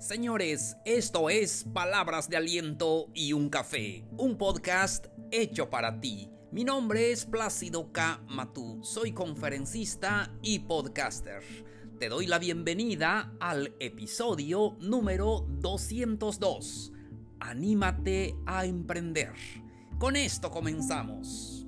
Señores, esto es Palabras de Aliento y un Café, un podcast hecho para ti. Mi nombre es Plácido K. Matú, soy conferencista y podcaster. Te doy la bienvenida al episodio número 202. Anímate a emprender. Con esto comenzamos.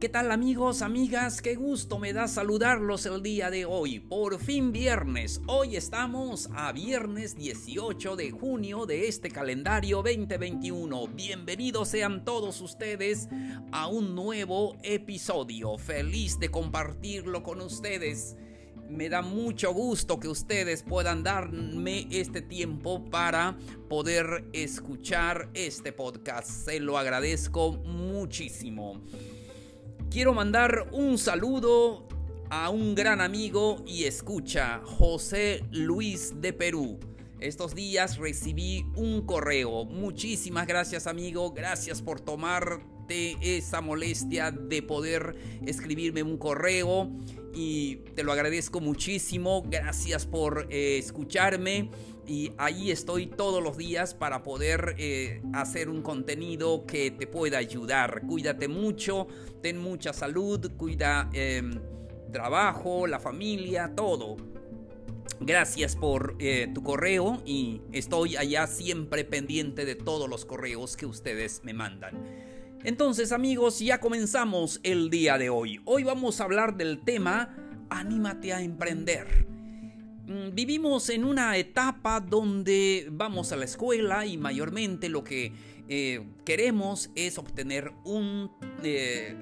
¿Qué tal amigos, amigas? Qué gusto me da saludarlos el día de hoy. Por fin viernes. Hoy estamos a viernes 18 de junio de este calendario 2021. Bienvenidos sean todos ustedes a un nuevo episodio. Feliz de compartirlo con ustedes. Me da mucho gusto que ustedes puedan darme este tiempo para poder escuchar este podcast. Se lo agradezco muchísimo. Quiero mandar un saludo a un gran amigo y escucha, José Luis de Perú. Estos días recibí un correo. Muchísimas gracias amigo, gracias por tomarte esa molestia de poder escribirme un correo y te lo agradezco muchísimo. Gracias por eh, escucharme y ahí estoy todos los días para poder eh, hacer un contenido que te pueda ayudar. Cuídate mucho, ten mucha salud, cuida em, trabajo, la familia, todo. Gracias por eh, tu correo y estoy allá siempre pendiente de todos los correos que ustedes me mandan. Entonces amigos, ya comenzamos el día de hoy. Hoy vamos a hablar del tema Anímate a emprender. Mm, vivimos en una etapa donde vamos a la escuela y mayormente lo que eh, queremos es obtener un, eh,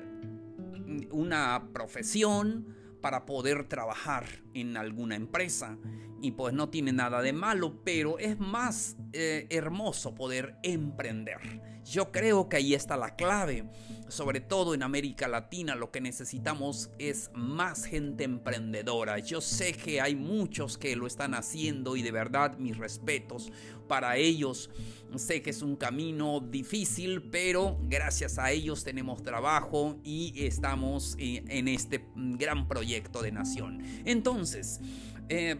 una profesión para poder trabajar en alguna empresa y pues no tiene nada de malo, pero es más eh, hermoso poder emprender. Yo creo que ahí está la clave. Sobre todo en América Latina lo que necesitamos es más gente emprendedora. Yo sé que hay muchos que lo están haciendo y de verdad mis respetos para ellos. Sé que es un camino difícil, pero gracias a ellos tenemos trabajo y estamos eh, en este gran proyecto de nación. Entonces, eh,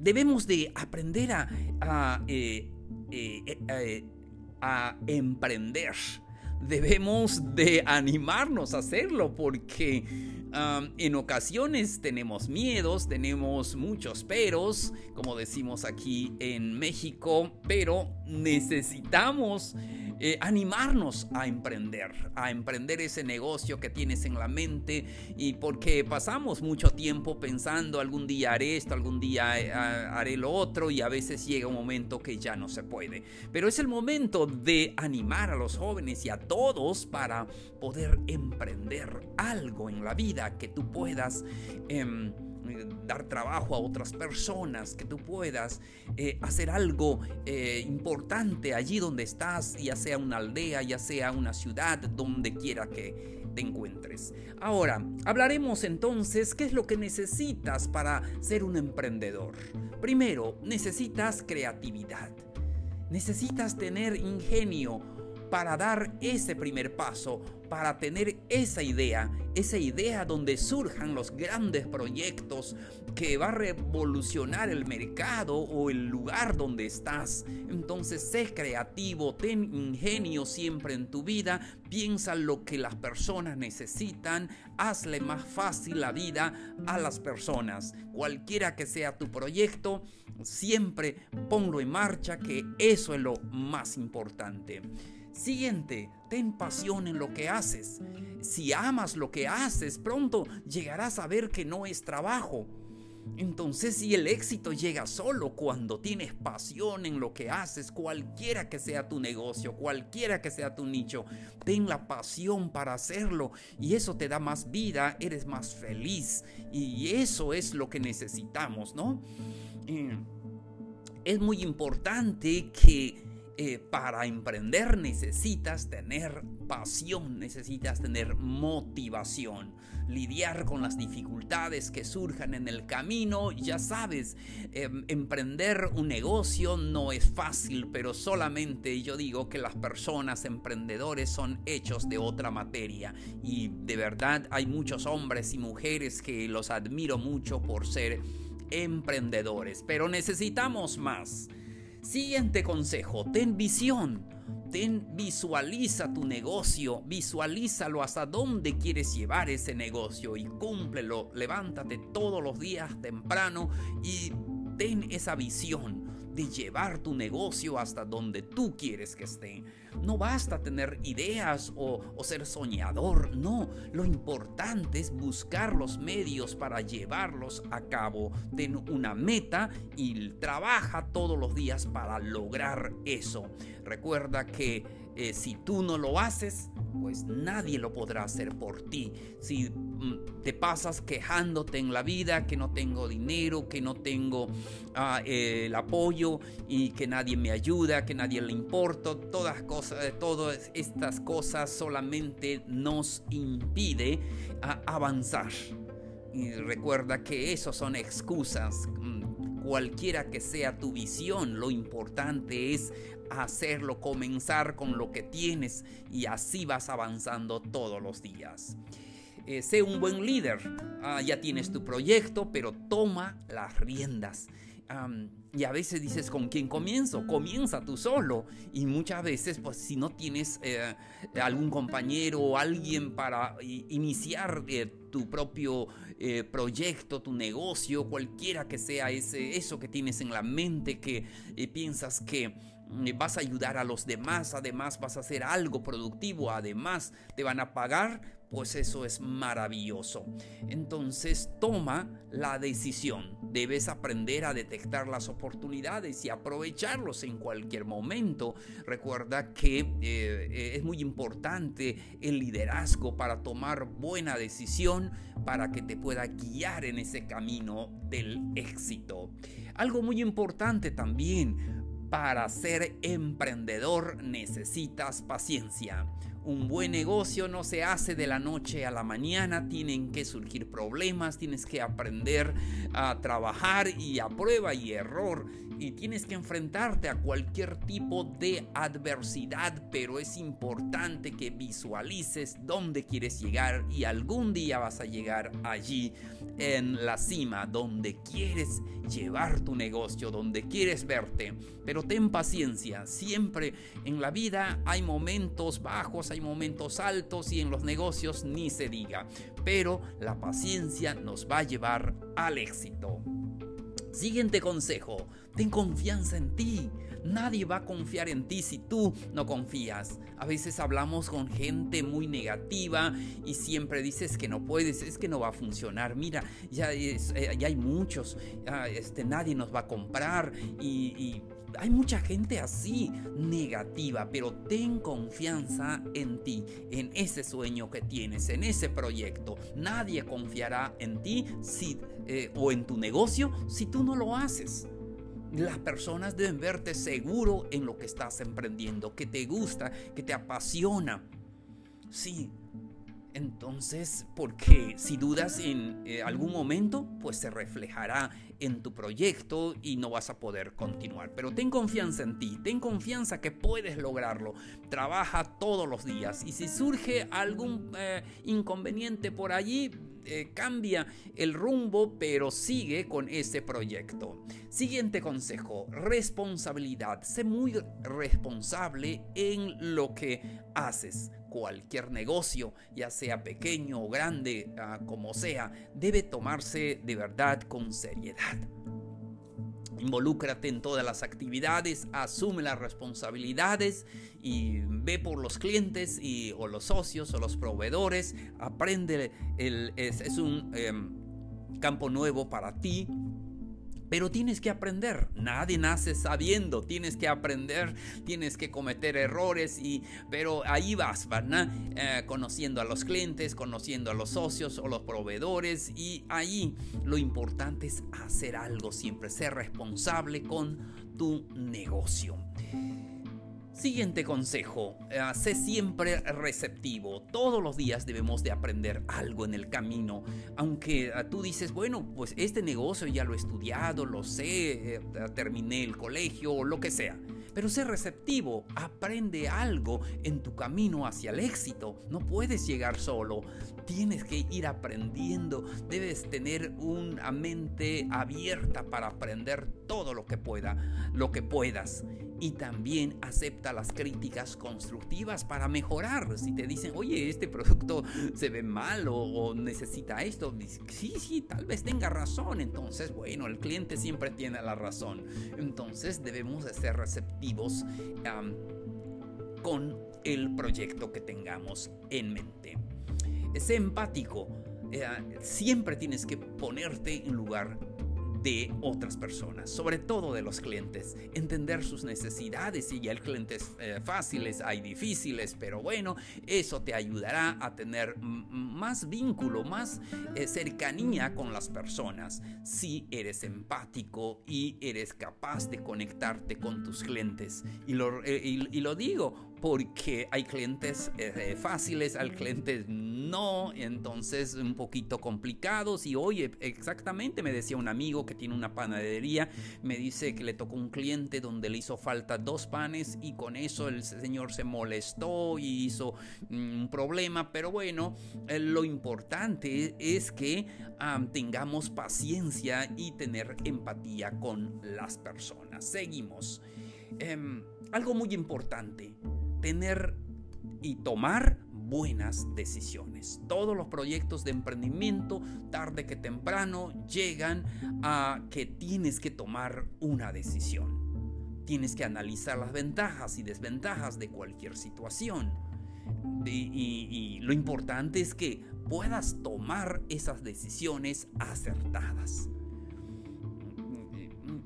debemos de aprender a, eh, eh, a, emprender. Debemos de animarnos a hacerlo porque en ocasiones tenemos miedos, tenemos muchos peros, como decimos aquí en México, pero necesitamos eh, animarnos a emprender, a emprender ese negocio que tienes en la mente y porque pasamos mucho tiempo pensando algún día haré esto, algún día eh, haré lo otro y a veces llega un momento que ya no se puede. Pero es el momento de animar a los jóvenes y a todos para poder emprender algo en la vida que tú puedas... Em, eh, dar trabajo a otras personas, que tú puedas eh, hacer algo eh, importante allí donde estás, ya sea una aldea, ya sea una ciudad, donde quiera que te encuentres. Ahora, hablaremos entonces qué es lo que necesitas para ser un emprendedor. Primero, necesitas creatividad. Necesitas tener ingenio para dar ese primer paso, para tener esa idea, esa idea donde surjan los grandes proyectos que va a revolucionar el mercado o el lugar donde estás. Entonces sé creativo, ten ingenio siempre en tu vida, piensa lo que las personas necesitan, hazle más fácil la vida a las personas. Cualquiera que sea tu proyecto, siempre ponlo en marcha, que eso es lo más importante. Siguiente, ten pasión en lo que haces. Si amas lo que haces, pronto llegarás a ver que no es trabajo. Entonces si el éxito llega solo cuando tienes pasión en lo que haces, cualquiera que sea tu negocio, cualquiera que sea tu nicho, ten la pasión para hacerlo y eso te da más vida, eres más feliz y eso es lo que necesitamos, ¿no? Eh, es muy importante que eh, para emprender necesitas tener pasión, necesitas tener motivación, lidiar con las dificultades que surjan en el camino. Ya sabes, em, emprender un negocio no es fácil, pero solamente yo digo que las personas emprendedores son hechos de otra materia y de verdad hay muchos hombres y mujeres que los admiro mucho por ser emprendedores, pero necesitamos más. Siguiente consejo, ten visión. Ten, visualiza tu negocio, visualízalo hasta dónde quieres llevar ese negocio y cúmplelo. Levántate todos los días temprano y ten esa visión de llevar tu negocio hasta donde tú quieres que esté. No basta tener ideas o, ser soñador, no. Lo importante es buscar los medios para llevarlos a cabo. Ten una meta y trabaja todos los días para lograr eso. Recuerda que eh, si tú no lo haces, pues nadie lo podrá hacer por ti. Si mm, te pasas quejándote en la vida que no tengo dinero, que no tengo ah, el apoyo y que nadie me ayuda, que nadie le importa, todas, cosas, eh, todas estas cosas solamente nos impide ah, avanzar. Y recuerda que eso son excusas mm, cualquiera que sea tu visión, lo importante es hacerlo, comenzar con lo que tienes y así vas avanzando todos los días. Eh, sé un buen líder, ah, ya tienes tu proyecto, pero toma las riendas. y a veces dices, ¿con quién comienzo? Comienza tú solo. Y muchas veces, pues si no tienes eh, algún compañero o alguien para iniciar eh, tu propio proyecto, tu negocio, cualquiera que sea ese, eso que tienes en la mente, que piensas que vas a ayudar a los demás, además vas a hacer algo productivo, además te van a pagar, pues eso es maravilloso. Entonces toma la decisión. Debes aprender a detectar las oportunidades y aprovecharlos en cualquier momento. Recuerda que eh, es muy importante el liderazgo para tomar buena decisión para que te pueda guiar en ese camino del éxito. Algo muy importante también, para ser emprendedor necesitas paciencia. Un buen negocio no se hace de la noche a la mañana, tienen que surgir problemas, tienes que aprender a trabajar y a prueba y error y tienes que enfrentarte a cualquier tipo de adversidad, pero es importante que visualices dónde quieres llegar y algún día vas a llegar allí en la cima, donde quieres llevar tu negocio, donde quieres verte. Pero ten paciencia, siempre en la vida hay momentos bajos, hay momentos altos y en los negocios ni se diga. Pero la paciencia nos va a llevar al éxito. Siguiente consejo, ten confianza en ti. Nadie va a confiar en ti si tú no confías. A veces hablamos con gente muy negativa y siempre dices que no puedes, es que no va a funcionar. Mira, ya, eh, ya hay muchos, este, nadie nos va a comprar y hay mucha gente así, negativa, pero ten confianza en ti, en ese sueño que tienes, en ese proyecto. Nadie confiará en ti si, eh, o en tu negocio si tú no lo haces. Las personas deben verte seguro en lo que estás emprendiendo, que te gusta, que te apasiona. Sí, entonces, porque si dudas en eh, algún momento, pues se reflejará en tu proyecto y no vas a poder continuar. Pero ten confianza en ti, ten confianza que puedes lograrlo. Trabaja todos los días y si surge algún eh, inconveniente por allí, eh, cambia el rumbo, pero sigue con ese proyecto. Siguiente consejo, responsabilidad. Sé muy responsable en lo que haces cualquier negocio, ya sea pequeño o grande, ah, como sea, debe tomarse de verdad con seriedad. Involúcrate en todas las actividades, asume las responsabilidades y ve por los clientes y, o los socios o los proveedores. Aprende, es, un em, campo nuevo para ti pero tienes que aprender, nadie nace sabiendo, tienes que aprender, tienes que cometer errores, y, pero ahí vas, ¿verdad? Eh, conociendo a los clientes, conociendo a los socios o los proveedores y ahí lo importante es hacer algo siempre, ser responsable con tu negocio. Siguiente consejo, eh, sé siempre receptivo. Todos los días debemos de aprender algo en el camino. Aunque eh, tú dices, bueno, pues este negocio ya lo he estudiado, lo sé, eh, terminé el colegio o lo que sea. Pero sé receptivo, aprende algo en tu camino hacia el éxito. No puedes llegar solo, tienes que ir aprendiendo. Debes tener una mente abierta para aprender todo lo que pueda, lo que puedas. Y también acepta las críticas constructivas para mejorar. Si te dicen, oye, este producto se ve mal o, necesita esto, sí, sí, tal vez tenga razón. Entonces, bueno, el cliente siempre tiene la razón. Entonces debemos de ser receptivos con el proyecto que tengamos en mente. Sé empático. Eh, siempre tienes que ponerte en lugar de otras personas, sobre todo de los clientes, entender sus necesidades. Si ya hay clientes eh, fáciles, hay difíciles, pero bueno, eso te ayudará a tener más vínculo, más eh, cercanía con las personas. Si eres empático y eres capaz de conectarte con tus clientes. Y lo, eh, y lo digo porque hay clientes eh, fáciles, hay clientes no, entonces un poquito complicados. Y oye, exactamente me decía un amigo que tiene una panadería, me dice que le tocó un cliente donde le hizo falta dos panes y con eso el señor se molestó y hizo mm, un problema. Pero bueno, eh, lo importante es que tengamos paciencia y tener empatía con las personas. Seguimos. Em, algo muy importante tener y tomar buenas decisiones. Todos los proyectos de emprendimiento, tarde que temprano, llegan a que tienes que tomar una decisión. Tienes que analizar las ventajas y desventajas de cualquier situación. Y, lo importante es que puedas tomar esas decisiones acertadas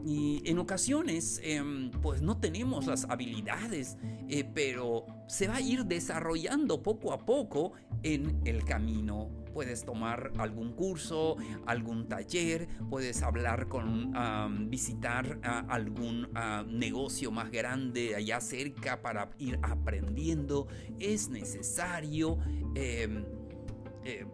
y en ocasiones em, pues no tenemos las habilidades, eh, pero se va a ir desarrollando poco a poco en el camino. Puedes tomar algún curso, algún taller, puedes hablar con, visitar algún negocio más grande allá cerca para ir aprendiendo. Es necesario em, eh,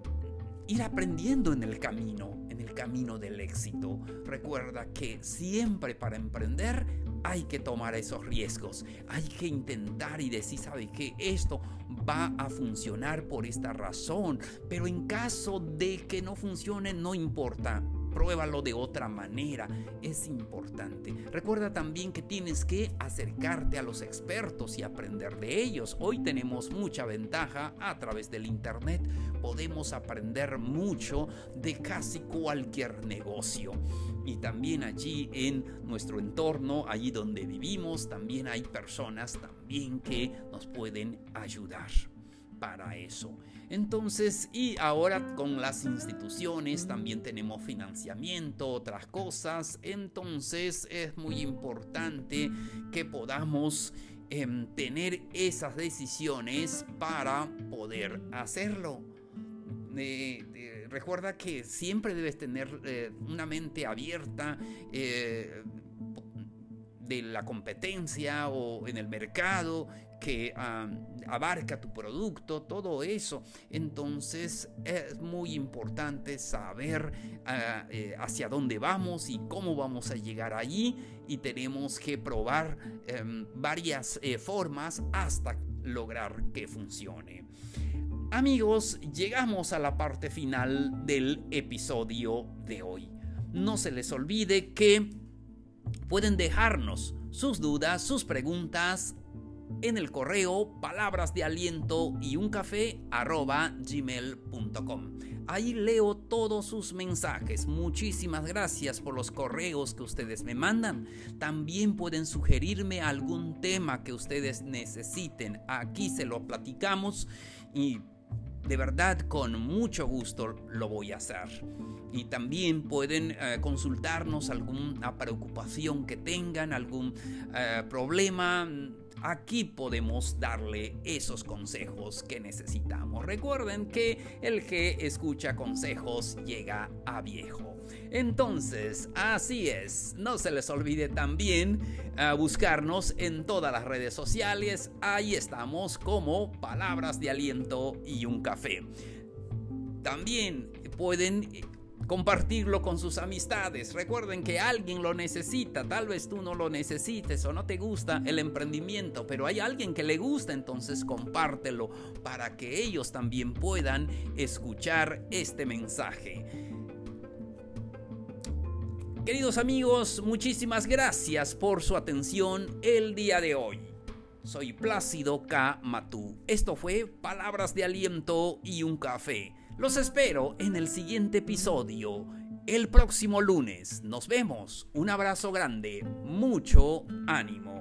ir aprendiendo en el camino camino del éxito. Recuerda que siempre para emprender hay que tomar esos riesgos. Hay que intentar y decir, ¿sabe que Esto va a funcionar por esta razón. Pero en caso de que no funcione, no importa pruébalo de otra manera. Es importante. Recuerda también que tienes que acercarte a los expertos y aprender de ellos. Hoy tenemos mucha ventaja a través del Internet. Podemos aprender mucho de casi cualquier negocio. Y también allí en nuestro entorno, allí donde vivimos, también hay personas también que nos pueden ayudar para eso. Entonces, y ahora con las instituciones también tenemos financiamiento, otras cosas. Entonces es muy importante que podamos em, tener esas decisiones para poder hacerlo. recuerda que siempre debes tener eh, una mente abierta. Eh, de la competencia o en el mercado que abarca tu producto, todo eso. Entonces es muy importante saber ah, eh, hacia dónde vamos y cómo vamos a llegar allí y tenemos que probar em, varias eh, formas hasta lograr que funcione. Amigos, llegamos a la parte final del episodio de hoy. No se les olvide que pueden dejarnos sus dudas, sus preguntas en el correo palabras de aliento y un café gmail.com. Ahí leo todos sus mensajes. Muchísimas gracias por los correos que ustedes me mandan. También pueden sugerirme algún tema que ustedes necesiten. Aquí se lo platicamos y de verdad con mucho gusto lo voy a hacer. Y también pueden eh, consultarnos alguna preocupación que tengan, algún eh, problema Aquí podemos darle esos consejos que necesitamos. Recuerden que el que escucha consejos llega a viejo. Entonces, así es, no se les olvide también ah, buscarnos en todas las redes sociales, ahí estamos como Palabras de Aliento y un Café. También pueden compartirlo con sus amistades. Recuerden que alguien lo necesita, tal vez tú no lo necesites o no te gusta el emprendimiento, pero hay alguien que le gusta, entonces compártelo para que ellos también puedan escuchar este mensaje. Queridos amigos, muchísimas gracias por su atención el día de hoy. Soy Plácido K. Matú. Esto fue Palabras de Aliento y un Café. Los espero en el siguiente episodio, el próximo lunes. Nos vemos. Un abrazo grande. Mucho ánimo.